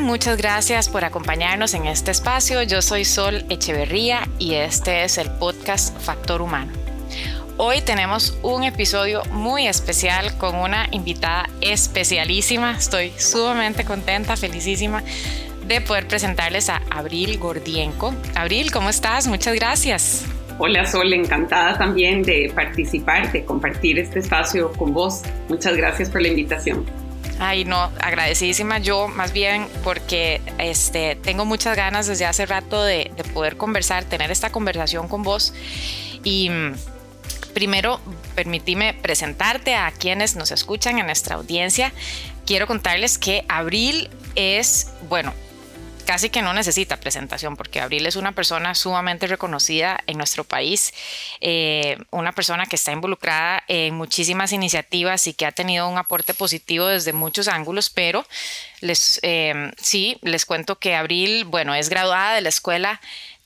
muchas gracias por acompañarnos en este espacio. Yo soy Sol Echeverría y este es el podcast Factor Humano. Hoy tenemos un episodio muy especial con una invitada especialísima. Estoy sumamente contenta, felicísima de poder presentarles a Abril Gordienko. Abril, ¿cómo estás? Muchas gracias. Hola Sol, encantada también de participar, de compartir este espacio con vos. Muchas gracias por la invitación. Ay, no, agradecidísima yo más bien porque este, tengo muchas ganas desde hace rato de, de poder conversar, tener esta conversación con vos. Y mm, primero, permitime presentarte a quienes nos escuchan en nuestra audiencia. Quiero contarles que Abril es, bueno, casi que no necesita presentación porque Abril es una persona sumamente reconocida en nuestro país, eh, una persona que está involucrada en muchísimas iniciativas y que ha tenido un aporte positivo desde muchos ángulos, pero les, eh, sí, les cuento que Abril, bueno, es graduada de la escuela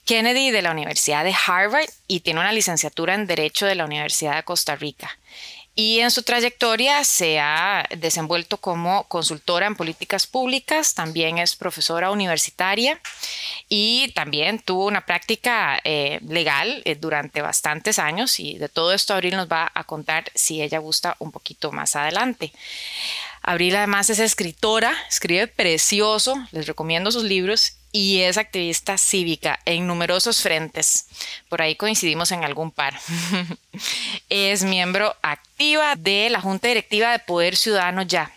Kennedy de la Universidad de Harvard y tiene una licenciatura en Derecho de la Universidad de Costa Rica y en su trayectoria se ha desenvuelto como consultora en políticas públicas, también es profesora universitaria y también tuvo una práctica eh, legal eh, durante bastantes años y de todo esto Abril nos va a contar si ella gusta un poquito más adelante. Abril además es escritora, escribe precioso, les recomiendo sus libros y es activista cívica en numerosos frentes. Por ahí coincidimos en algún par. es miembro activa de la Junta Directiva de Poder Ciudadano Ya,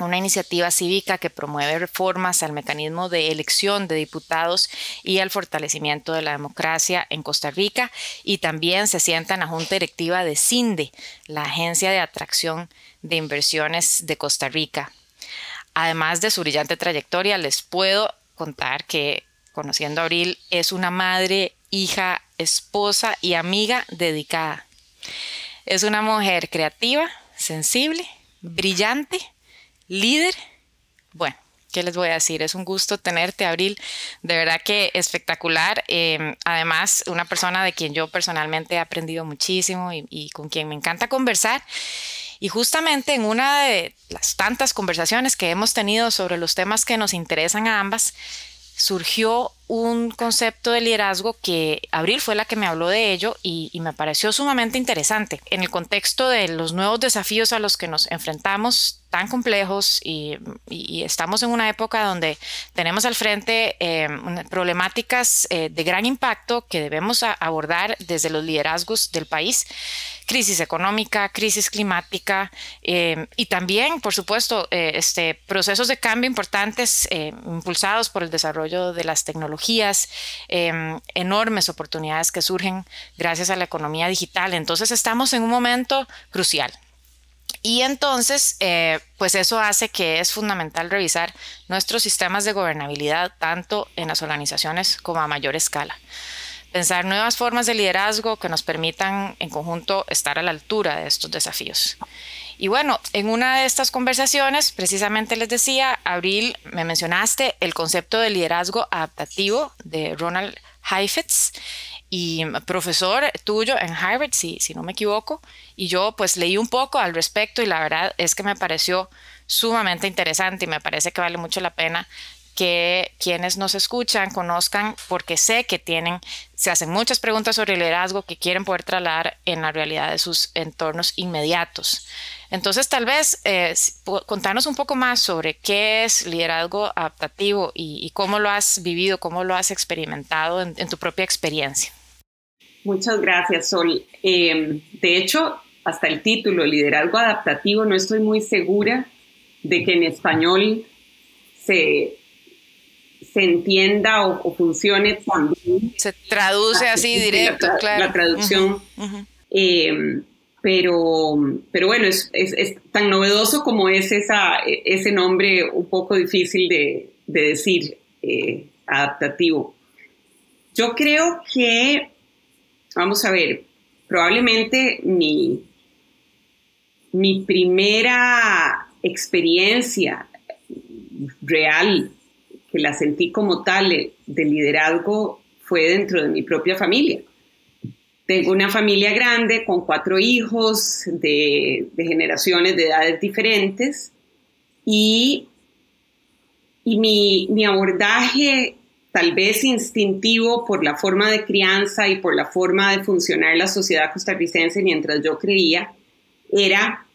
una iniciativa cívica que promueve reformas al mecanismo de elección de diputados y al fortalecimiento de la democracia en Costa Rica y también se sienta en la junta directiva de CINDE, la Agencia de Atracción de Inversiones de Costa Rica. Además de su brillante trayectoria, les puedo contar que conociendo a Abril es una madre, hija, esposa y amiga dedicada. Es una mujer creativa, sensible, brillante, líder. Bueno, ¿qué les voy a decir? Es un gusto tenerte, Abril. De verdad que espectacular. Em, además, una persona de quien yo personalmente he aprendido muchísimo y, y con quien me encanta conversar. Y justamente en una de las tantas conversaciones que hemos tenido sobre los temas que nos interesan a ambas, surgió un concepto de liderazgo que Abril fue la que me habló de ello y, me pareció sumamente interesante. En el contexto de los nuevos desafíos a los que nos enfrentamos, tan complejos, y, estamos en una época donde tenemos al frente eh, problemáticas eh, de gran impacto que debemos abordar desde los liderazgos del país crisis económica, crisis climática eh, y también, por supuesto, eh, este, procesos de cambio importantes eh, impulsados por el desarrollo de las tecnologías, enormes oportunidades que surgen gracias a la economía digital. Entonces estamos en un momento crucial. Y entonces, pues eso hace que es fundamental revisar nuestros sistemas de gobernabilidad tanto en las organizaciones como a mayor escala pensar nuevas formas de liderazgo que nos permitan en conjunto estar a la altura de estos desafíos. Y bueno, en una de estas conversaciones, precisamente les decía, Abril, me mencionaste el concepto de liderazgo adaptativo de Ronald Heifetz y profesor tuyo en Harvard, si, si no me equivoco, y yo pues leí un poco al respecto y la verdad es que me pareció sumamente interesante y me parece que vale mucho la pena que quienes nos escuchan conozcan, porque sé que tienen, se hacen muchas preguntas sobre liderazgo que quieren poder trasladar en la realidad de sus entornos inmediatos. Entonces, tal vez eh, contarnos un poco más sobre qué es liderazgo adaptativo y, cómo lo has vivido, cómo lo has experimentado en, tu propia experiencia. Muchas gracias, Sol. Em, de hecho, hasta el título, liderazgo adaptativo, no estoy muy segura de que en español se se entienda o, funcione también. Se traduce ah, así directo, la, claro. La traducción. Eh, pero, pero bueno, es, es, tan novedoso como es esa, ese nombre un poco difícil de, de decir, eh, adaptativo. Yo creo que, vamos a ver, probablemente mi, mi primera experiencia real que la sentí como tal eh, de liderazgo fue dentro de mi propia familia. Tengo una familia grande con cuatro hijos de, generaciones de edades diferentes y, y mi, mi abordaje tal vez instintivo por la forma de crianza y por la forma de funcionar la sociedad costarricense mientras yo creía, era,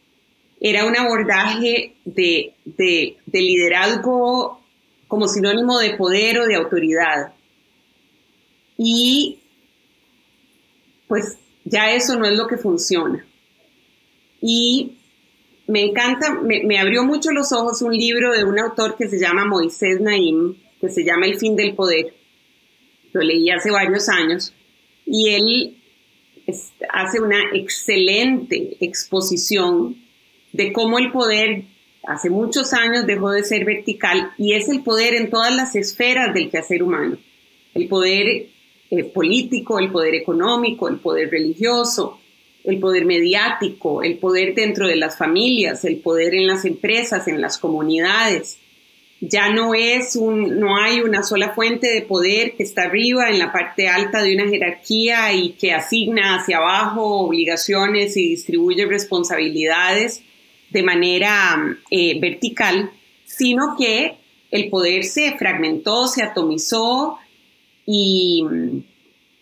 era un abordaje de, de, de liderazgo como sinónimo de poder o de autoridad. Y pues ya eso no es lo que funciona. Y me encanta, me, abrió mucho los ojos un libro de un autor que se llama Moisés Naim, que se llama El fin del poder. Lo leí hace varios años y él hace una excelente exposición de cómo el poder hace muchos años dejó de ser vertical y es el poder en todas las esferas del quehacer humano. El poder eh, político, el poder económico, el poder religioso, el poder mediático, el poder dentro de las familias, el poder en las empresas, en las comunidades. Ya no es un, no hay una sola fuente de poder que está arriba en la parte alta de una jerarquía y que asigna hacia abajo obligaciones y distribuye responsabilidades de manera eh, vertical, sino que el poder se fragmentó, se atomizó y,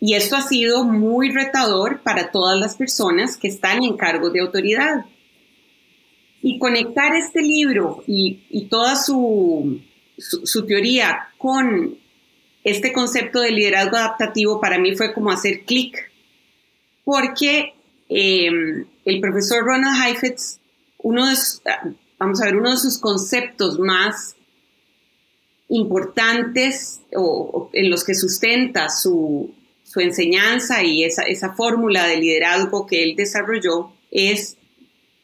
y esto ha sido muy retador para todas las personas que están en cargos de autoridad. Y conectar este libro y, toda su, su, teoría con este concepto de liderazgo adaptativo para mí fue como hacer clic, porque em, el profesor Ronald Heifetz, uno de, vamos a ver, uno de sus conceptos más importantes o en los que sustenta su, su enseñanza y esa, esa fórmula de liderazgo que él desarrolló es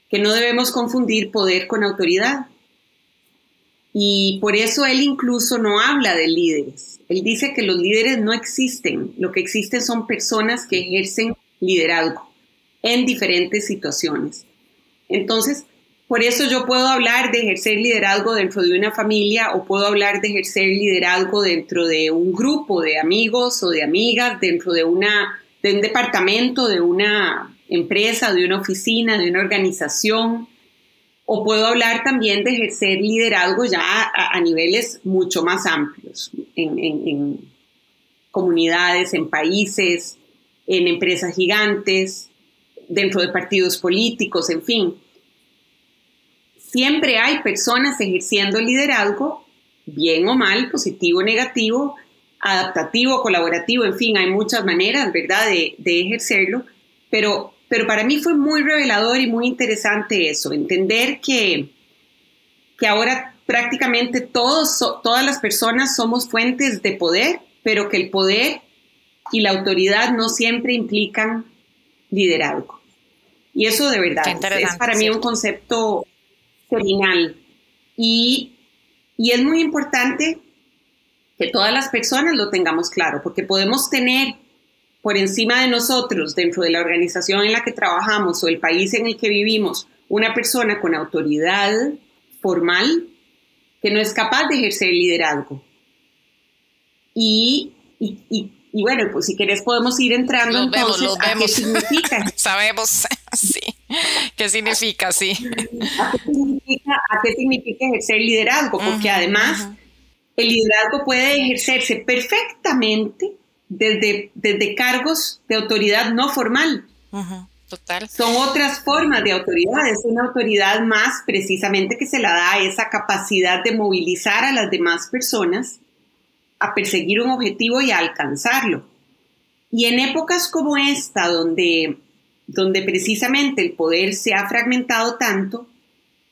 que no debemos confundir poder con autoridad. Y por eso él incluso no habla de líderes. Él dice que los líderes no existen. Lo que existen son personas que ejercen liderazgo en diferentes situaciones. Entonces, por eso yo puedo hablar de ejercer liderazgo dentro de una familia o puedo hablar de ejercer liderazgo dentro de un grupo de amigos o de amigas, dentro de, un departamento, de una empresa, de una oficina, de una organización. O puedo hablar también de ejercer liderazgo ya a, niveles mucho más amplios, en comunidades, en países, en empresas gigantes, dentro de partidos políticos, en fin siempre hay personas ejerciendo liderazgo, bien o mal, positivo o negativo, adaptativo, colaborativo, en fin, hay muchas maneras, ¿verdad?, de, ejercerlo, pero, pero para mí fue muy revelador y muy interesante eso, entender que, que ahora prácticamente todas las personas somos fuentes de poder, pero que el poder y la autoridad no siempre implican liderazgo. Y eso de verdad es para mí un concepto final. Y, y es muy importante que todas las personas lo tengamos claro, porque podemos tener por encima de nosotros, dentro de la organización en la que trabajamos o el país en el que vivimos, una persona con autoridad formal que no es capaz de ejercer liderazgo. Y, y, y, bueno, pues si querés podemos ir entrando entonces a qué significa. Sabemos, sí. ¿Qué significa, sí? ¿A qué significa, ejercer liderazgo? Porque además el liderazgo puede ejercerse perfectamente desde, desde cargos de autoridad no formal. Total. Son otras formas de autoridad, es una autoridad más precisamente que se la da esa capacidad de movilizar a las demás personas a perseguir un objetivo y a alcanzarlo. Y en épocas como esta, donde donde precisamente el poder se ha fragmentado tanto,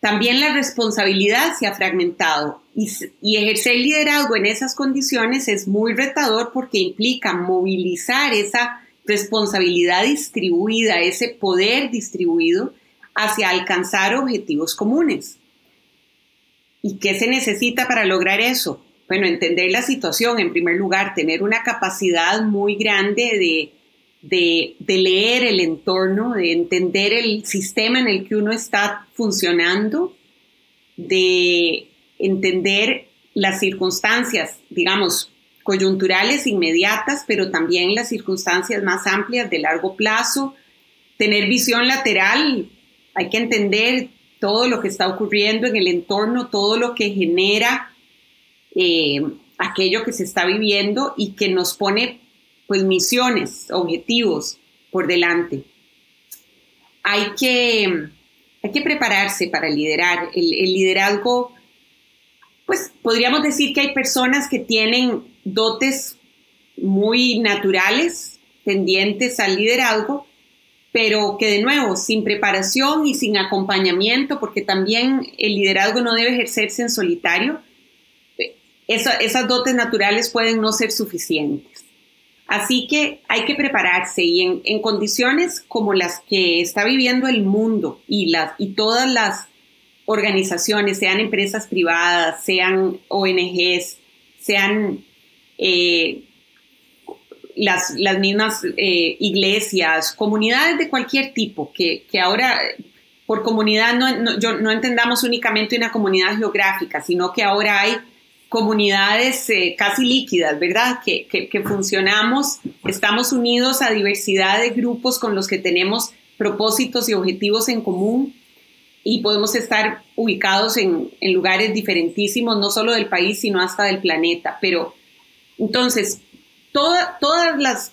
también la responsabilidad se ha fragmentado y, ejercer liderazgo en esas condiciones es muy retador porque implica movilizar esa responsabilidad distribuida, ese poder distribuido hacia alcanzar objetivos comunes. ¿Y qué se necesita para lograr eso? Bueno, entender la situación en primer lugar, tener una capacidad muy grande de de, leer el entorno, de entender el sistema en el que uno está funcionando, de entender las circunstancias, digamos, coyunturales inmediatas, pero también las circunstancias más amplias de largo plazo, tener visión lateral, hay que entender todo lo que está ocurriendo en el entorno, todo lo que genera eh, aquello que se está viviendo y que nos pone pues misiones, objetivos por delante. Hay que, hay que prepararse para liderar. El, el liderazgo, pues podríamos decir que hay personas que tienen dotes muy naturales, tendientes al liderazgo, pero que de nuevo, sin preparación y sin acompañamiento, porque también el liderazgo no debe ejercerse en solitario, esas dotes naturales pueden no ser suficientes. Así que hay que prepararse y en, condiciones como las que está viviendo el mundo y, las, y todas las organizaciones, sean empresas privadas, sean ONGs, sean eh, las, mismas eh, iglesias, comunidades de cualquier tipo, que, que ahora por comunidad no, no entendamos únicamente una comunidad geográfica, sino que ahora hay comunidades eh, casi líquidas, ¿verdad? Que, que, funcionamos, estamos unidos a diversidad de grupos con los que tenemos propósitos y objetivos en común y podemos estar ubicados en, en lugares diferentísimos, no solo del país, sino hasta del planeta. Pero entonces, todas las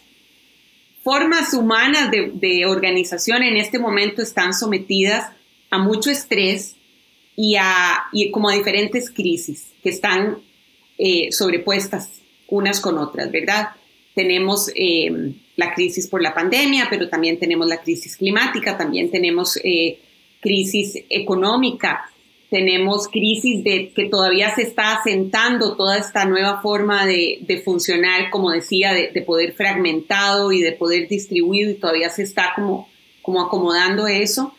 formas humanas de, organización en este momento están sometidas a mucho estrés y, a, como a diferentes crisis que están eh, sobrepuestas unas con otras, ¿verdad? Tenemos eh, la crisis por la pandemia, pero también tenemos la crisis climática, también tenemos eh, crisis económica, tenemos crisis de que todavía se está asentando toda esta nueva forma de, funcionar, como decía, de, poder fragmentado y de poder distribuido y todavía se está como, como acomodando eso.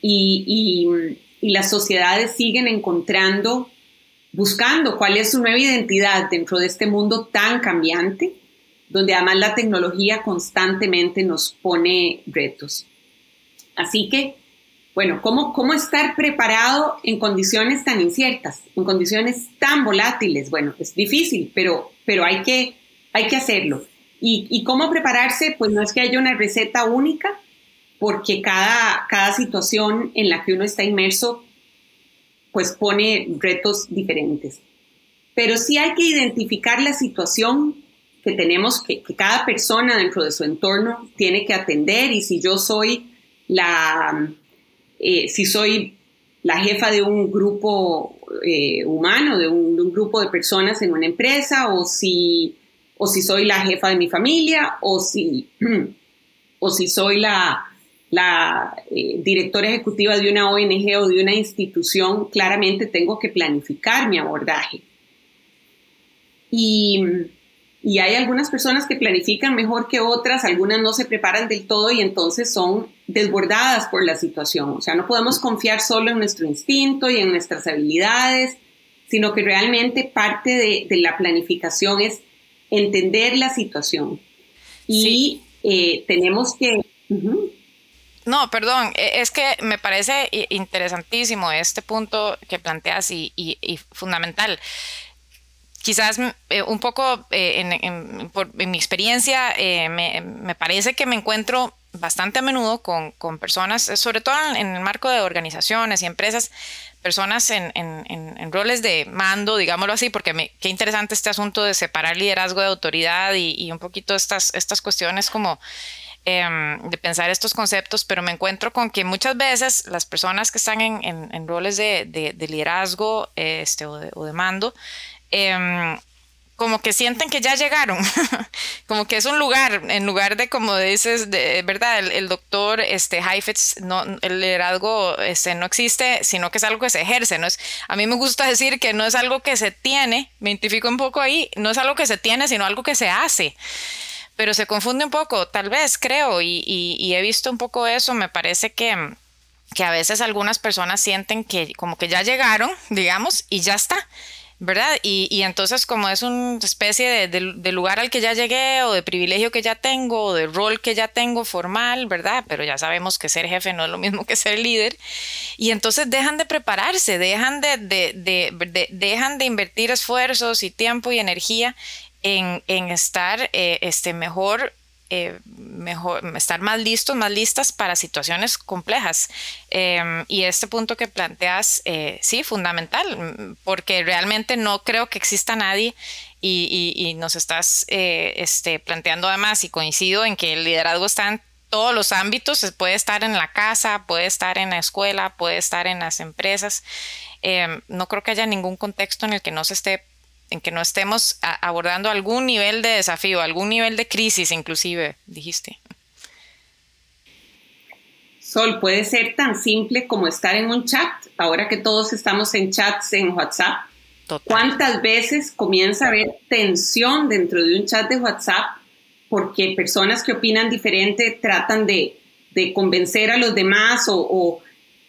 Y, y las sociedades siguen encontrando, buscando cuál es su nueva identidad dentro de este mundo tan cambiante, donde además la tecnología constantemente nos pone retos. Así que bueno, ¿cómo, ¿cómo estar preparado en condiciones tan inciertas, en condiciones tan volátiles? Bueno, es difícil, pero, pero hay, que, hay que hacerlo. ¿Y, ¿Y, cómo prepararse? Pues no es que haya una receta única, porque cada, cada situación en la que uno está inmerso, pues pone retos diferentes. Pero sí hay que identificar la situación que tenemos, que, cada persona dentro de su entorno tiene que atender y si yo soy la eh, si soy la jefa de un grupo eh, humano, de un, grupo de personas en una empresa, o si, o si soy la jefa de mi familia, o si, o si soy la, la eh, directora ejecutiva de una ONG o de una institución, claramente tengo que planificar mi abordaje. Y y hay algunas personas que planifican mejor que otras, algunas no se preparan del todo y entonces son desbordadas por la situación. O sea, no podemos confiar solo en nuestro instinto y en nuestras habilidades, sino que realmente parte de, la planificación es entender la situación. Y eh, tenemos que... No, perdón, e, es que me parece interesantísimo este punto que planteas y, fundamental. Quizás eh, un poco eh, en, por, mi experiencia, eh, me, parece que me encuentro bastante a menudo con, personas, sobre todo en el marco de organizaciones y empresas, personas en, roles de mando, digámoslo así, porque me, qué interesante este asunto de separar liderazgo de autoridad y, y un poquito estas, estas cuestiones como em, de pensar estos conceptos, pero me encuentro con que muchas veces las personas que están en, roles de, de, liderazgo este, o, o de mando, Em, como que sienten que ya llegaron, como que es un lugar, en lugar de como dices, de verdad, el, doctor este, Heifetz, no, el liderazgo este, no existe, sino que es algo que se ejerce. No es, a mí me gusta decir que no es algo que se tiene, me identifico un poco ahí, no es algo que se tiene, sino algo que se hace. Pero se confunde un poco, tal vez, creo, y, y he visto un poco eso, me parece que, que a veces algunas personas sienten que como que ya llegaron, digamos, y ya está ¿verdad? Y, entonces como es una especie de, lugar al que ya llegué o de privilegio que ya tengo o de rol que ya tengo formal, ¿verdad? Pero ya sabemos que ser jefe no es lo mismo que ser líder. Y entonces dejan de prepararse, dejan de, dejan de invertir esfuerzos y tiempo y energía en, estar eh, este, mejor eh, mejor, estar más listos, más listas para situaciones complejas. Em, y este punto que planteas, eh, sí, fundamental, porque realmente no creo que exista nadie y, nos estás eh, este, planteando además, y coincido en que el liderazgo está en todos los ámbitos, puede estar en la casa, puede estar en la escuela, puede estar en las empresas. Em, no creo que haya ningún contexto en el que no se esté en que no estemos abordando algún nivel de desafío, algún nivel de crisis inclusive, dijiste. Sol, puede ser tan simple como estar en un chat, ahora que todos estamos en chats en WhatsApp. ¿Cuántas veces comienza a haber tensión dentro de un chat de WhatsApp porque personas que opinan diferente tratan de, convencer a los demás o,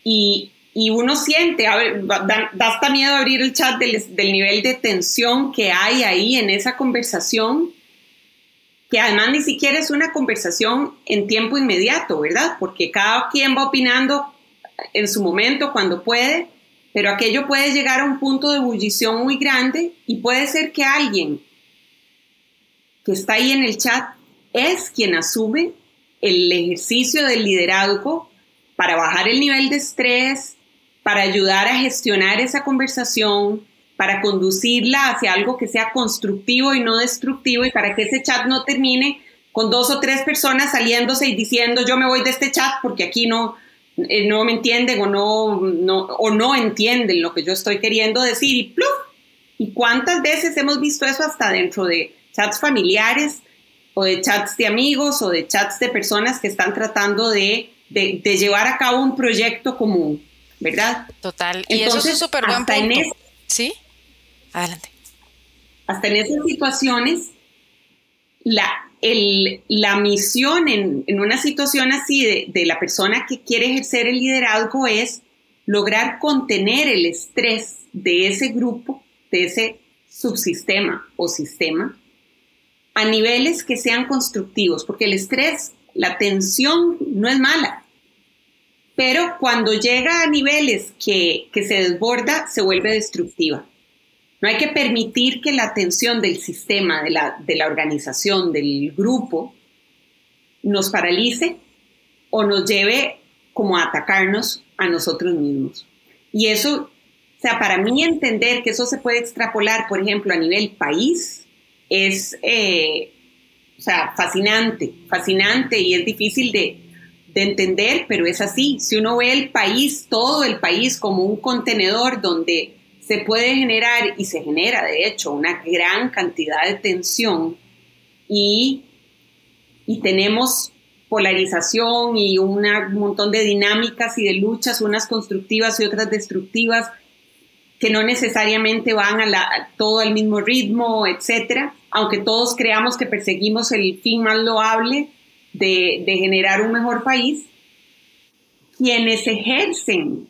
y, y uno siente, a ver, da, hasta miedo abrir el chat del, nivel de tensión que hay ahí en esa conversación, que además ni siquiera es una conversación en tiempo inmediato, ¿verdad? Porque cada quien va opinando en su momento, cuando puede, pero aquello puede llegar a un punto de ebullición muy grande y puede ser que alguien que está ahí en el chat es quien asume el ejercicio del liderazgo para bajar el nivel de estrés, para ayudar a gestionar esa conversación, para conducirla hacia algo que sea constructivo y no destructivo y para que ese chat no termine con dos o tres personas saliéndose y diciendo yo me voy de este chat porque aquí no, eh, no me entienden o no, no, o no entienden lo que yo estoy queriendo decir y ¡pluf! ¿Y cuántas veces hemos visto eso hasta dentro de chats familiares o de chats de amigos o de chats de personas que están tratando de, de, de llevar a cabo un proyecto común? ¿Verdad? Total. Y eso es súper buen punto. sí, adelante. Hasta en esas situaciones, la, el, la misión en, en, una situación así de, de la persona que quiere ejercer el liderazgo es lograr contener el estrés de ese grupo, de ese subsistema o sistema, a niveles que sean constructivos, porque el estrés, la tensión no es mala, pero cuando llega a niveles que, se desborda, se vuelve destructiva. No hay que permitir que la atención del sistema, de la, de la organización, del grupo, nos paralice o nos lleve como a atacarnos a nosotros mismos. Y eso, o sea, para mí entender que eso se puede extrapolar, por ejemplo, a nivel país, es, eh, o sea, fascinante, fascinante y es difícil de, de entender, pero es así. Si uno ve el país, todo el país como un contenedor donde se puede generar y se genera de hecho una gran cantidad de tensión y, y tenemos polarización y un montón de dinámicas y de luchas, unas constructivas y otras destructivas, que no necesariamente van a, todo al mismo ritmo, etcétera, aunque todos creamos que perseguimos el fin más loable, de, generar un mejor país, quienes ejercen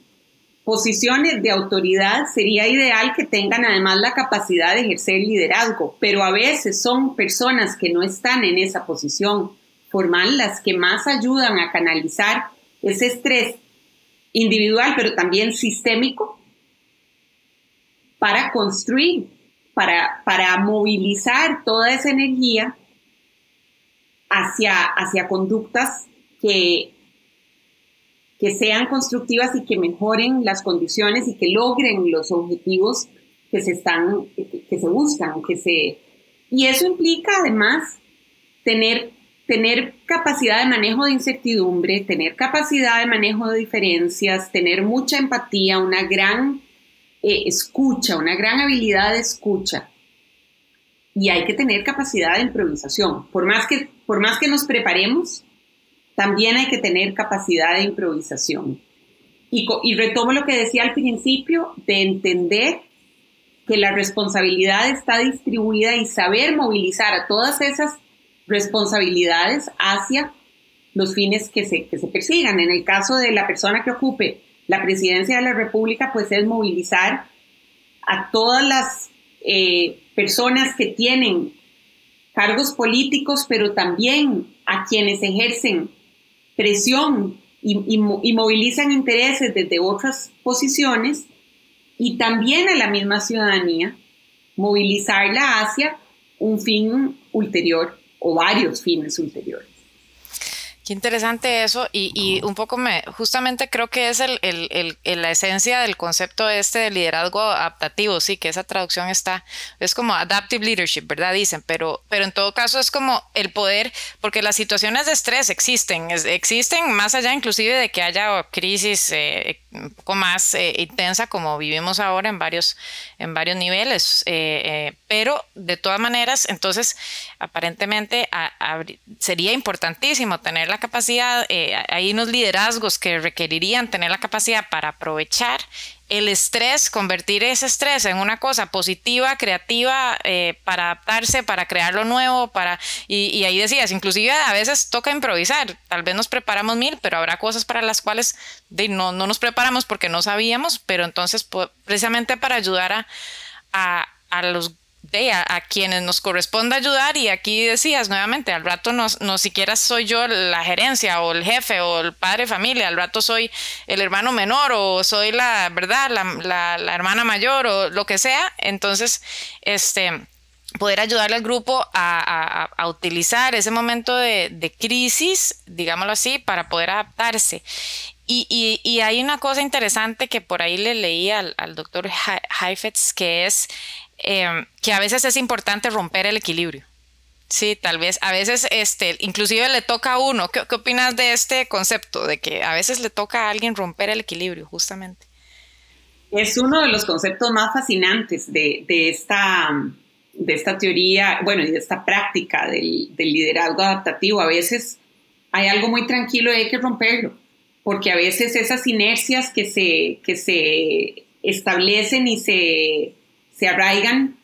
posiciones de autoridad sería ideal que tengan además la capacidad de ejercer liderazgo, pero a veces son personas que no están en esa posición formal las que más ayudan a canalizar ese estrés individual, pero también sistémico, para construir, para, para movilizar toda esa energía hacia, hacia conductas que, que sean constructivas y que mejoren las condiciones y que logren los objetivos que se están, que, se buscan, que se... Y eso implica además tener, tener capacidad de manejo de incertidumbre, tener capacidad de manejo de diferencias, tener mucha empatía, una gran eh, escucha, una gran habilidad de escucha y hay que tener capacidad de improvisación. Por más que, por más que nos preparemos, también hay que tener capacidad de improvisación. Y, y retomo lo que decía al principio, de entender que la responsabilidad está distribuida y saber movilizar a todas esas responsabilidades hacia los fines que se, que se persigan. En el caso de la persona que ocupe la presidencia de la República, pues es movilizar a todas las eh, personas que tienen cargos políticos, pero también a quienes ejercen presión y, movilizan intereses desde otras posiciones, y también a la misma ciudadanía, movilizarla hacia un fin ulterior o varios fines ulteriores. Qué interesante eso y, un poco me, justamente creo que es el, la esencia del concepto este de liderazgo adaptativo, sí, que esa traducción está, es como adaptive leadership, ¿verdad? Dicen, pero, pero en todo caso es como el poder, porque las situaciones de estrés existen, existen más allá inclusive de que haya crisis eh, un poco más eh, intensa como vivimos ahora en varios, en varios niveles, eh, pero de todas maneras, entonces aparentemente sería importantísimo tener la capacidad, eh, hay unos liderazgos que requerirían tener la capacidad para aprovechar el estrés, convertir ese estrés en una cosa positiva, creativa, eh, para adaptarse, para crear lo nuevo, para y, ahí decías, inclusive a veces toca improvisar, tal vez nos preparamos mil, pero habrá cosas para las cuales no, no nos preparamos porque no sabíamos, pero entonces precisamente para ayudar a, a, a los de a, quienes nos corresponde ayudar y aquí decías nuevamente, al rato no, no siquiera soy yo la gerencia o el jefe o el padre de familia, al rato soy el hermano menor o soy la, ¿verdad? La, la, hermana mayor o lo que sea, entonces, este poder ayudarle al grupo a, a, utilizar ese momento de, de, crisis, digámoslo así, para poder adaptarse. Y, y, y, hay una cosa interesante que por ahí le leí al, al doctor Heifetz, que es Em, que a veces es importante romper el equilibrio. Sí, tal vez, a veces, este, inclusive le toca a uno. ¿Qué, opinas de este concepto? De que a veces le toca a alguien romper el equilibrio, justamente. Es uno de los conceptos más fascinantes de, de esta, de esta teoría, bueno, y de esta práctica del, del, liderazgo adaptativo. A veces hay algo muy tranquilo y hay que romperlo, porque a veces esas inercias que se, que se establecen y se se arraigan,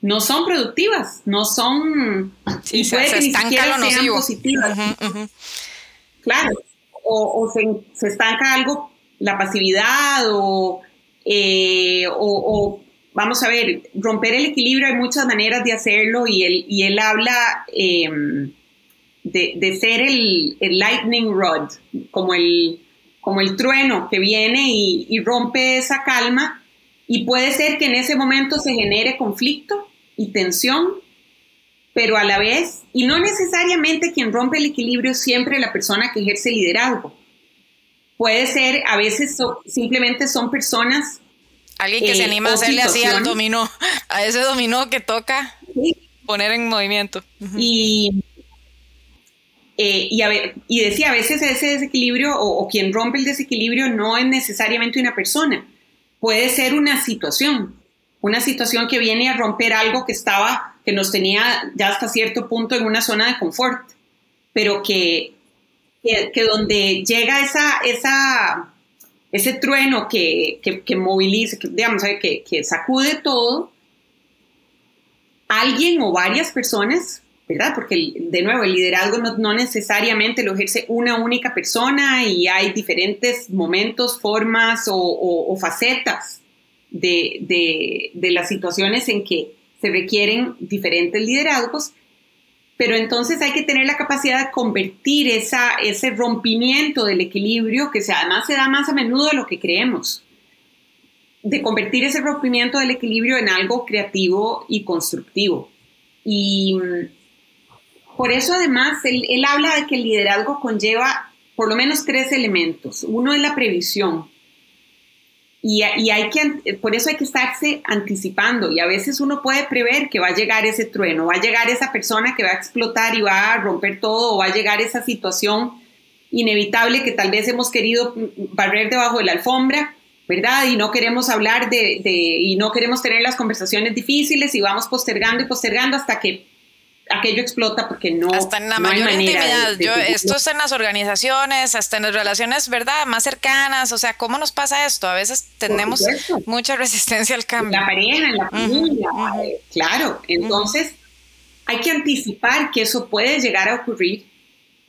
no son productivas, no son... y puede que ni siquiera sean positivas. Claro, o, se, estanca algo, la pasividad, eh, o, vamos a ver, romper el equilibrio, hay muchas maneras de hacerlo y él, y él habla em, de, ser el, lightning rod, como el, como el trueno que viene y, y rompe esa calma y puede ser que en ese momento se genere conflicto y tensión, pero a la vez, y no necesariamente quien rompe el equilibrio es siempre la persona que ejerce liderazgo. Puede ser, a veces simplemente son personas. Alguien que se eh, anima a hacerle así al dominó, a ese dominó que toca poner en movimiento. Y, eh, y, a ver, y decía, a veces ese desequilibrio o, o quien rompe el desequilibrio no es necesariamente una persona puede ser una situación, una situación que viene a romper algo que estaba, que nos tenía ya hasta cierto punto en una zona de confort, pero que, que, donde llega esa, esa, ese trueno que, que, moviliza, que, digamos, que, que sacude todo, alguien o varias personas ¿verdad? Porque de nuevo, el liderazgo no, necesariamente lo ejerce una única persona y hay diferentes momentos, formas o, facetas de, las situaciones en que se requieren diferentes liderazgos, pero entonces hay que tener la capacidad de convertir esa, ese rompimiento del equilibrio, que además se da más a menudo de lo que creemos, de convertir ese rompimiento del equilibrio en algo creativo y constructivo. Y por eso además él, habla de que el liderazgo conlleva por lo menos tres elementos. Uno es la previsión. Y, hay que, por eso hay que estarse anticipando. Y a veces uno puede prever que va a llegar ese trueno, va a llegar esa persona que va a explotar y va a romper todo, o va a llegar esa situación inevitable que tal vez hemos querido barrer debajo de la alfombra, ¿verdad? Y no queremos hablar de, y no queremos tener las conversaciones difíciles y vamos postergando y postergando hasta que aquello explota porque no. Hasta en la mayor intimidad. Yo, esto es en las organizaciones, hasta en las relaciones, ¿verdad? Más cercanas. O sea, ¿cómo nos pasa esto? A veces tenemos mucha resistencia al cambio. La pareja, en la familia, eh, claro. Entonces, hay que anticipar que eso puede llegar a ocurrir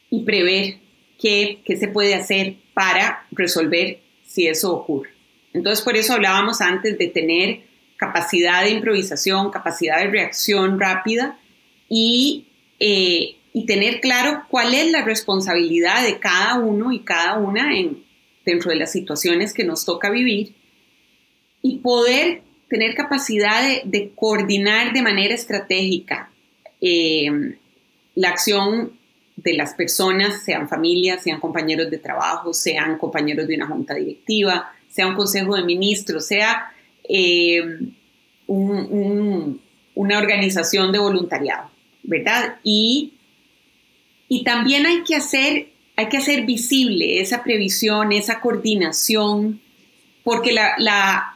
y prever qué, qué se puede hacer para resolver si eso ocurre. Entonces, por eso hablábamos antes de tener capacidad de improvisación, capacidad de reacción rápida eh, y, tener claro cuál es la responsabilidad de cada uno y cada una en, dentro de las situaciones que nos toca vivir y poder tener capacidad de, coordinar de manera estratégica eh, la acción de las personas, sean familias, sean compañeros de trabajo, sean compañeros de una junta directiva, sea un consejo de ministros, sea eh, una organización de voluntariado, ¿verdad? Y, y también hay que, hacer, hay que hacer visible esa previsión, esa coordinación, porque la,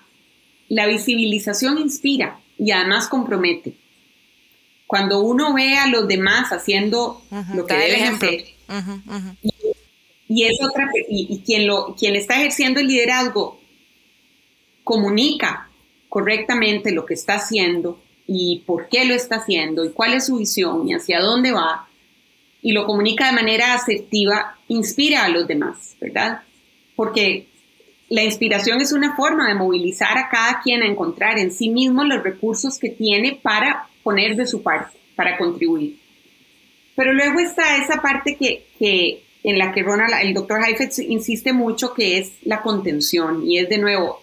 la visibilización inspira y además compromete. Cuando uno ve a los demás haciendo lo que deben hacer, y, es otra, y, quien, lo, quien está ejerciendo el liderazgo comunica correctamente lo que está haciendo y por qué lo está haciendo y cuál es su visión y hacia dónde va, y lo comunica de manera asertiva, inspira a los demás, ¿verdad? Porque la inspiración es una forma de movilizar a cada quien a encontrar en sí mismo los recursos que tiene para poner de su parte para contribuir. Pero luego está esa parte que, que en la que Ronald, el doctor Heifetz insiste mucho, que es la contención, y es de nuevo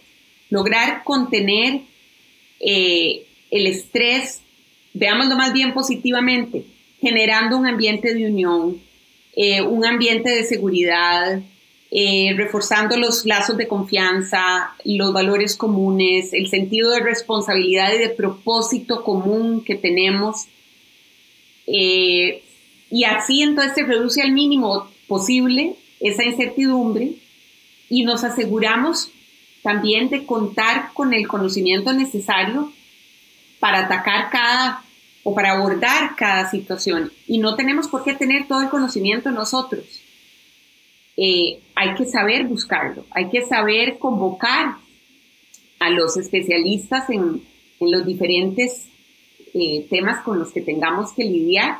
lograr contener eh, el estrés, veámoslo más bien positivamente, generando un ambiente de unión, eh, un ambiente de seguridad, eh, reforzando los lazos de confianza, los valores comunes, el sentido de responsabilidad y de propósito común que tenemos. Eh, y así entonces se reduce al mínimo posible esa incertidumbre y nos aseguramos también de contar con el conocimiento necesario para atacar cada o para abordar cada situación. Y no tenemos por qué tener todo el conocimiento nosotros eh, hay que saber buscarlo, hay que saber convocar a los especialistas en, los diferentes eh, temas con los que tengamos que lidiar.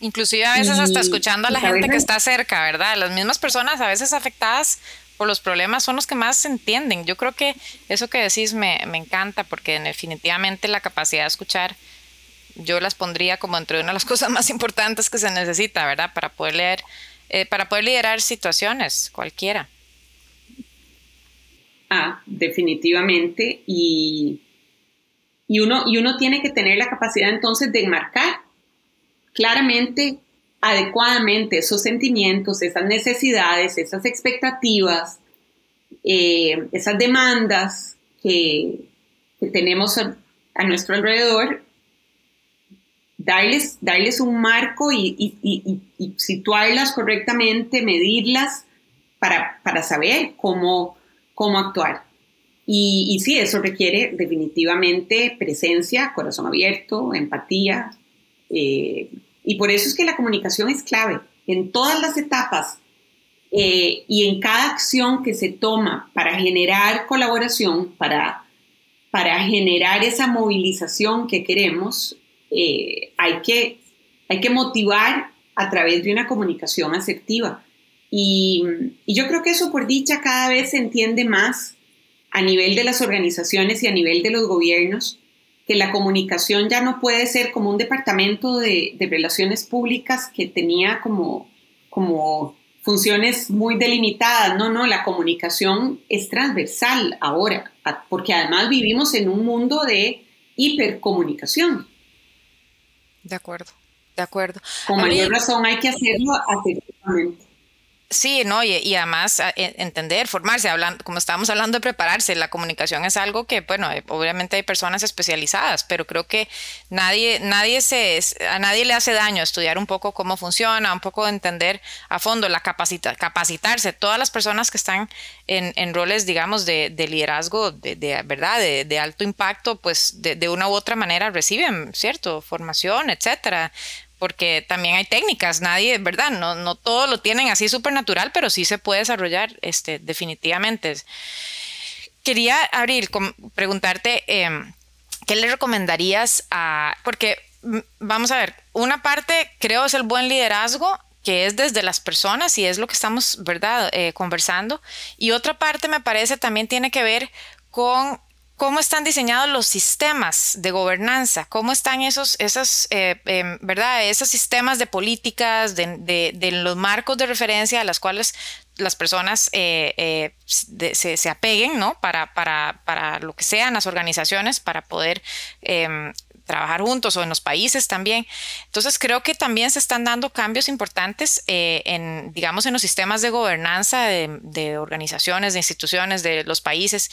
Inclusive a veces hasta escuchando a la gente que está cerca, ¿verdad? Las mismas personas a veces afectadas por los problemas son los que más se entienden. Yo creo que eso que decís me, me encanta porque definitivamente la capacidad de escuchar yo las pondría como entre una de las cosas más importantes que se necesita, ¿verdad? Para poder leer eh, para poder liderar situaciones, cualquiera. Ah, definitivamente. Y, y, uno, y uno tiene que tener la capacidad entonces de marcar claramente, adecuadamente esos sentimientos, esas necesidades, esas expectativas, eh, esas demandas que, tenemos a, nuestro alrededor darles, darles un marco y, situarlas correctamente, medirlas para, saber cómo, cómo actuar. Y, sí, eso requiere definitivamente presencia, corazón abierto, empatía. Eh, y por eso es que la comunicación es clave en todas las etapas eh, y en cada acción que se toma para generar colaboración, para, para generar esa movilización que queremos, eh, hay, que, hay que motivar a través de una comunicación asertiva. Y, yo creo que eso por dicha cada vez se entiende más a nivel de las organizaciones y a nivel de los gobiernos, que la comunicación ya no puede ser como un departamento de, relaciones públicas que tenía como, como funciones muy delimitadas. No, no, la comunicación es transversal ahora, porque además vivimos en un mundo de hipercomunicación. De acuerdo, de acuerdo. Con mayor razón hay que hacerlo asertivamente. Sí, no, y, además e, entender, formarse, hablando, como estábamos hablando de prepararse, la comunicación es algo que, bueno, eh, obviamente hay personas especializadas, pero creo que nadie, nadie se, a nadie le hace daño estudiar un poco cómo funciona, un poco entender a fondo, la capacita, capacitarse. Todas las personas que están en, roles, digamos, de, liderazgo, de, verdad, de, alto impacto, pues de, de una u otra manera reciben, ¿cierto? Formación, etcétera porque también hay técnicas, nadie, ¿verdad? No, no todo lo tienen así súper natural, pero sí se puede desarrollar este, definitivamente. Quería, Abril, preguntarte, em, ¿qué le recomendarías a...? Porque, mm, vamos a ver, una parte creo es el buen liderazgo, que es desde las personas y es lo que estamos, ¿verdad?, eh, conversando. Y otra parte me parece también tiene que ver con cómo están diseñados los sistemas de gobernanza, cómo están esos, esos, eh, em, ¿verdad? esos sistemas de políticas, de, los marcos de referencia a las cuales las personas eh, eh, se, se, apeguen, ¿no? Para, para, para, lo que sean las organizaciones, para poder em, trabajar juntos o en los países también. Entonces creo que también se están dando cambios importantes eh, en, digamos, en los sistemas de gobernanza de, de, organizaciones, de instituciones, de los países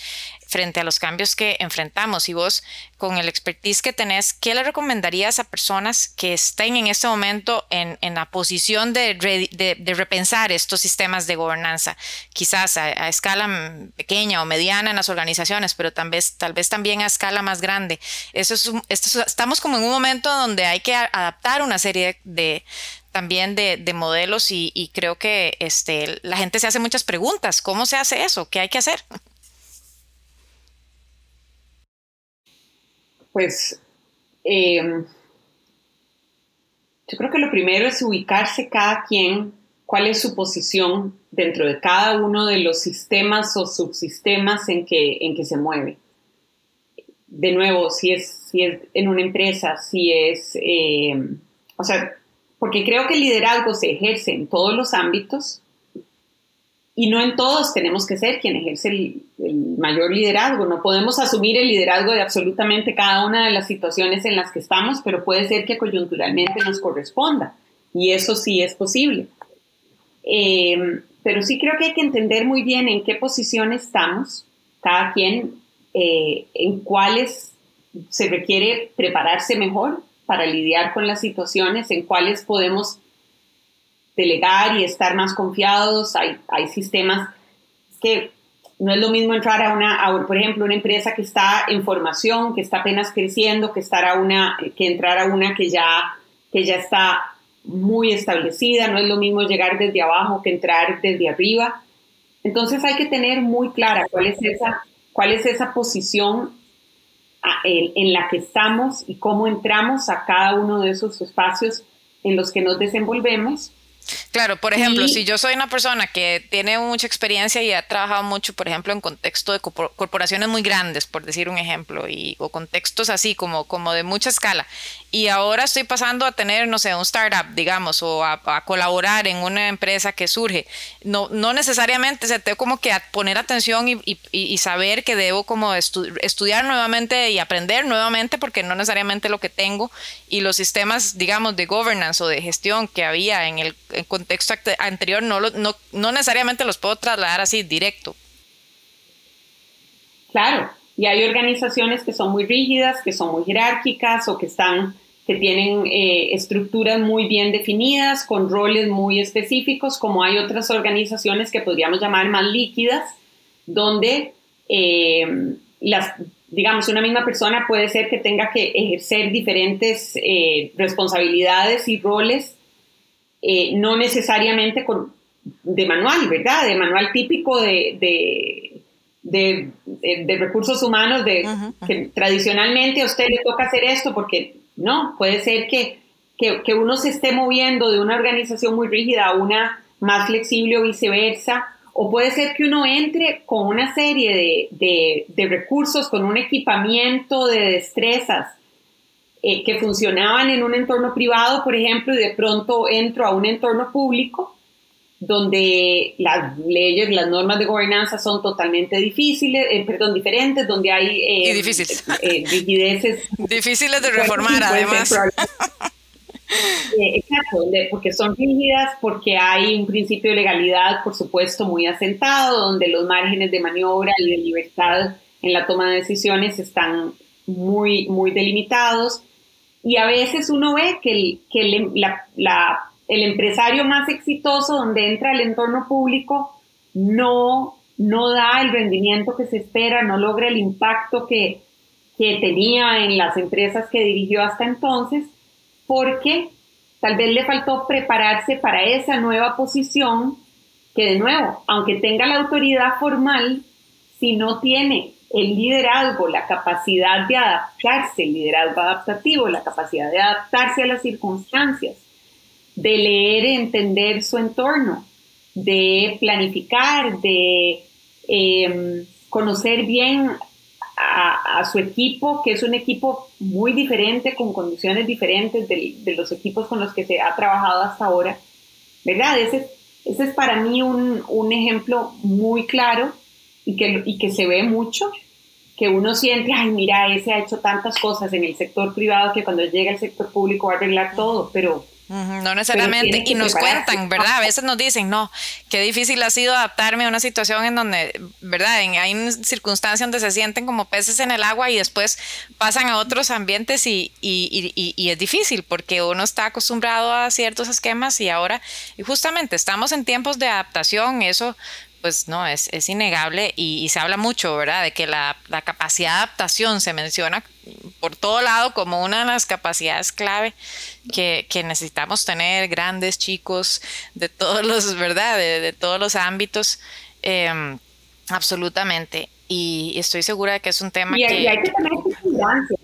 frente a los cambios que enfrentamos. Y vos, con el expertise que tenés, ¿qué le recomendarías a personas que estén en este momento en, en la posición de, de, de, repensar estos sistemas de gobernanza? Quizás a, a, escala pequeña o mediana en las organizaciones, pero tal vez, tal vez también a escala más grande. Eso es, esto, estamos como en un momento donde hay que adaptar una serie de, también de, de modelos y, creo que este, la gente se hace muchas preguntas. ¿Cómo se hace eso? ¿Qué hay que hacer? Pues eh, yo creo que lo primero es ubicarse cada quien, cuál es su posición dentro de cada uno de los sistemas o subsistemas en que, en que se mueve. De nuevo, si es, si es en una empresa, si es, eh, o sea, porque creo que el liderazgo se ejerce en todos los ámbitos y no en todos tenemos que ser quien ejerce el, el, mayor liderazgo. No podemos asumir el liderazgo de absolutamente cada una de las situaciones en las que estamos, pero puede ser que coyunturalmente nos corresponda. Y eso sí es posible. Eh, pero sí creo que hay que entender muy bien en qué posición estamos, cada quien, eh, en cuáles se requiere prepararse mejor para lidiar con las situaciones, en cuáles podemos delegar y estar más confiados. Hay, hay sistemas que no es lo mismo entrar a una, por ejemplo, una empresa que está en formación, que está apenas creciendo, que, estar a una, que entrar a una que ya, que ya está muy establecida. No es lo mismo llegar desde abajo que entrar desde arriba. Entonces hay que tener muy clara cuál es esa, cuál es esa posición en, en la que estamos y cómo entramos a cada uno de esos espacios en los que nos desenvolvemos Claro, por ejemplo, si yo soy una persona que tiene mucha experiencia y ha trabajado mucho, por ejemplo, en contexto de corporaciones muy grandes, por decir un ejemplo, y, o contextos así como, como de mucha escala, y ahora estoy pasando a tener, no sé, un startup, digamos, o a, colaborar en una empresa que surge, no, no necesariamente, se tengo como que poner atención y, y, y, saber que debo como estu estudiar nuevamente y aprender nuevamente, porque no necesariamente lo que tengo y los sistemas, digamos, de governance o de gestión que había en el en contexto anterior no, no, no necesariamente los puedo trasladar así directo. Claro, y hay organizaciones que son muy rígidas, que son muy jerárquicas o que están que tienen eh, estructuras muy bien definidas, con roles muy específicos, como hay otras organizaciones que podríamos llamar más líquidas, donde eh, las, digamos, una misma persona puede ser que tenga que ejercer diferentes eh, responsabilidades y roles eh, no necesariamente con, de manual, ¿verdad? De manual típico de, de, de, recursos humanos, de que tradicionalmente a usted le toca hacer esto, porque no, puede ser que, que, que, uno se esté moviendo de una organización muy rígida a una más flexible o viceversa, o puede ser que uno entre con una serie de, de recursos, con un equipamiento de destrezas eh, que funcionaban en un entorno privado, por ejemplo, y de pronto entro a un entorno público donde las leyes, las normas de gobernanza son totalmente difíciles, eh, perdón, diferentes, donde hay eh, difíciles. Eh, rigideces. Difíciles de reformar, además. exacto, porque son rígidas, porque hay un principio de legalidad, por supuesto, muy asentado, donde los márgenes de maniobra y de libertad en la toma de decisiones están muy, muy delimitados y a veces uno ve que el, que el, la, el empresario más exitoso donde entra el entorno público no, no da el rendimiento que se espera, no logra el impacto que, que tenía en las empresas que dirigió hasta entonces, porque tal vez le faltó prepararse para esa nueva posición que de nuevo, aunque tenga la autoridad formal, si no tiene el liderazgo, la capacidad de adaptarse, el liderazgo adaptativo, la capacidad de adaptarse a las circunstancias, de leer y entender su entorno, de planificar, de em, conocer bien a, su equipo, que es un equipo muy diferente, con condiciones diferentes de, los equipos con los que se ha trabajado hasta ahora. ¿Verdad? Ese, es para mí un ejemplo muy claro y que, y que se ve mucho, que uno siente, ay, mira, ese ha hecho tantas cosas en el sector privado que cuando llega al sector público va a arreglar todo, pero no necesariamente. Y nos cuentan, ¿verdad? A veces nos dicen, no, qué difícil ha sido adaptarme a una situación en donde, ¿verdad? hay circunstancias donde se sienten como peces en el agua y después pasan a otros ambientes y, y, es difícil porque uno está acostumbrado a ciertos esquemas y ahora, y justamente estamos en tiempos de adaptación, eso pues no, es, es innegable y, se habla mucho, ¿verdad? De que la, la, capacidad de adaptación se menciona por todo lado como una de las capacidades clave que, que necesitamos tener, grandes, chicos, de todos los, ¿verdad? De, todos los ámbitos, em, absolutamente. Y, estoy segura de que es un tema y, que... hay que tener perseverancia.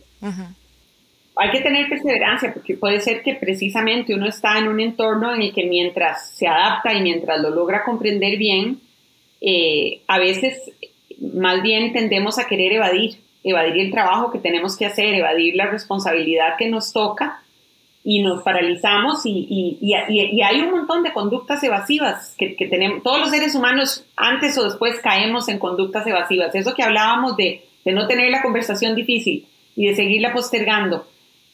Hay que tener perseverancia porque puede ser que precisamente uno está en un entorno en el que mientras se adapta y mientras lo logra comprender bien, eh, a veces más bien tendemos a querer evadir, evadir el trabajo que tenemos que hacer, evadir la responsabilidad que nos toca y nos paralizamos y, y, hay un montón de conductas evasivas que, tenemos, todos los seres humanos antes o después caemos en conductas evasivas. Eso que hablábamos de, de no tener la conversación difícil y de seguirla postergando,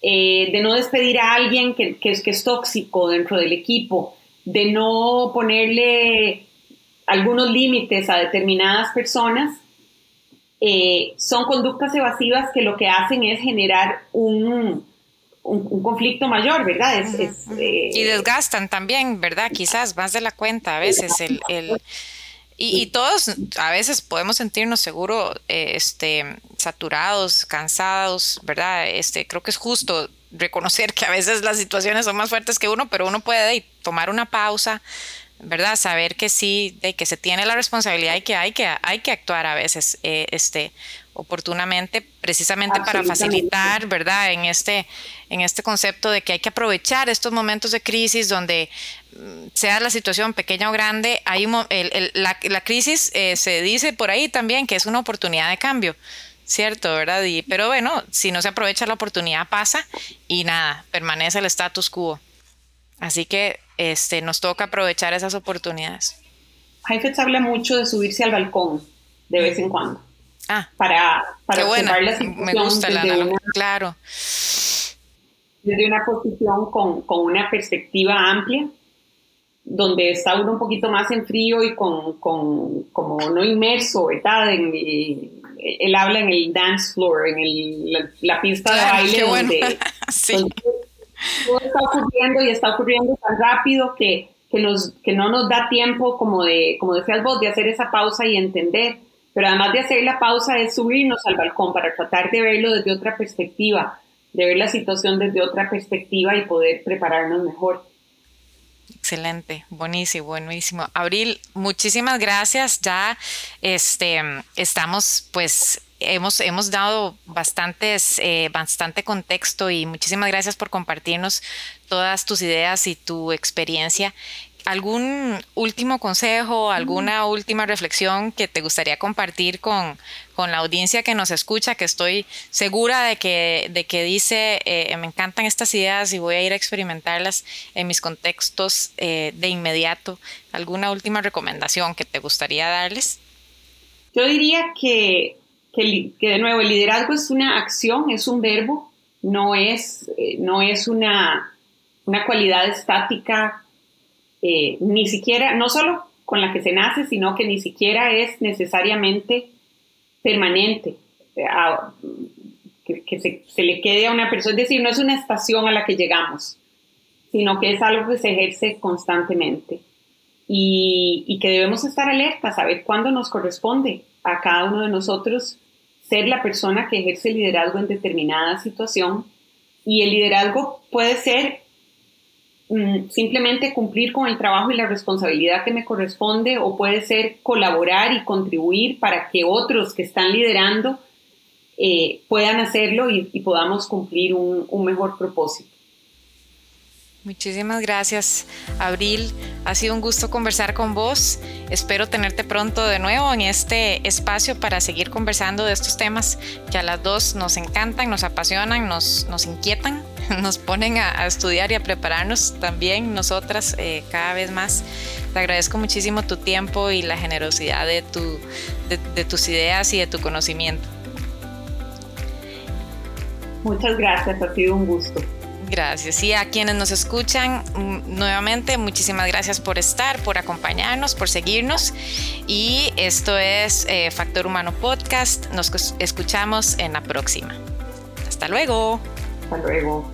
eh, de no despedir a alguien que, que es tóxico dentro del equipo, de no ponerle algunos límites a determinadas personas, eh, son conductas evasivas que lo que hacen es generar un, un, conflicto mayor, ¿verdad? Eh, y desgastan también, ¿verdad? Quizás más de la cuenta a veces el... el y, todos a veces podemos sentirnos seguro eh, este, saturados, cansados, ¿verdad? Este, creo que es justo reconocer que a veces las situaciones son más fuertes que uno, pero uno puede tomar una pausa, ¿verdad? Saber que sí, de que se tiene la responsabilidad y que hay que, hay que actuar a veces eh, este, oportunamente, precisamente para facilitar, ¿verdad? En este, en este concepto de que hay que aprovechar estos momentos de crisis donde mm, sea la situación pequeña o grande, hay la, la, crisis eh, se dice por ahí también que es una oportunidad de cambio. ¿cierto? ¿Verdad? Y, pero bueno, si no se aprovecha la oportunidad pasa y nada, permanece el status quo. Así que este, nos toca aprovechar esas oportunidades. Heifetz habla mucho de subirse al balcón de vez en cuando. Ah, para, para observar la situación Me gusta la, una, claro. Desde una posición con, con, una perspectiva amplia, donde está uno un poquito más en frío y con, con como no inmerso, ¿verdad? En él habla en el dance floor, en el, la, pista de baile, donde, sí todo está ocurriendo y está ocurriendo tan rápido que, que, que no nos da tiempo, como, de, como decías vos, de hacer esa pausa y entender. Pero además de hacer la pausa es subirnos al balcón para tratar de verlo desde otra perspectiva, de ver la situación desde otra perspectiva y poder prepararnos mejor. Excelente, buenísimo, buenísimo. Abril, muchísimas gracias. Ya este, estamos pues hemos, hemos dado bastantes, eh, bastante contexto y muchísimas gracias por compartirnos todas tus ideas y tu experiencia. ¿Algún último consejo, alguna última reflexión que te gustaría compartir con, con la audiencia que nos escucha? Que estoy segura de que, de que dice, eh, me encantan estas ideas y voy a ir a experimentarlas en mis contextos eh, de inmediato. ¿Alguna última recomendación que te gustaría darles? Yo diría que que, de nuevo el liderazgo es una acción, es un verbo, no es, eh, no es una, una cualidad estática, eh, ni siquiera, no solo con la que se nace, sino que ni siquiera es necesariamente permanente, que, se, se, le quede a una persona, es decir, no es una estación a la que llegamos, sino que es algo que se ejerce constantemente. Y, y que debemos estar alertas, saber cuándo nos corresponde a cada uno de nosotros ser la persona que ejerce liderazgo en determinada situación y el liderazgo puede ser mm, simplemente cumplir con el trabajo y la responsabilidad que me corresponde o puede ser colaborar y contribuir para que otros que están liderando eh, puedan hacerlo y, podamos cumplir un mejor propósito. Muchísimas gracias, Abril. Ha sido un gusto conversar con vos. Espero tenerte pronto de nuevo en este espacio para seguir conversando de estos temas que a las dos nos encantan, nos apasionan, nos, nos inquietan, nos ponen a, estudiar y a prepararnos también nosotras eh, cada vez más. Te agradezco muchísimo tu tiempo y la generosidad de, tu, de tus ideas y de tu conocimiento. Muchas gracias, ha sido un gusto. Gracias. Y a quienes nos escuchan, mm, nuevamente, muchísimas gracias por estar, por acompañarnos, por seguirnos. Y esto es eh, Factor Humano Podcast. Nos escuchamos en la próxima. Hasta luego. Hasta luego.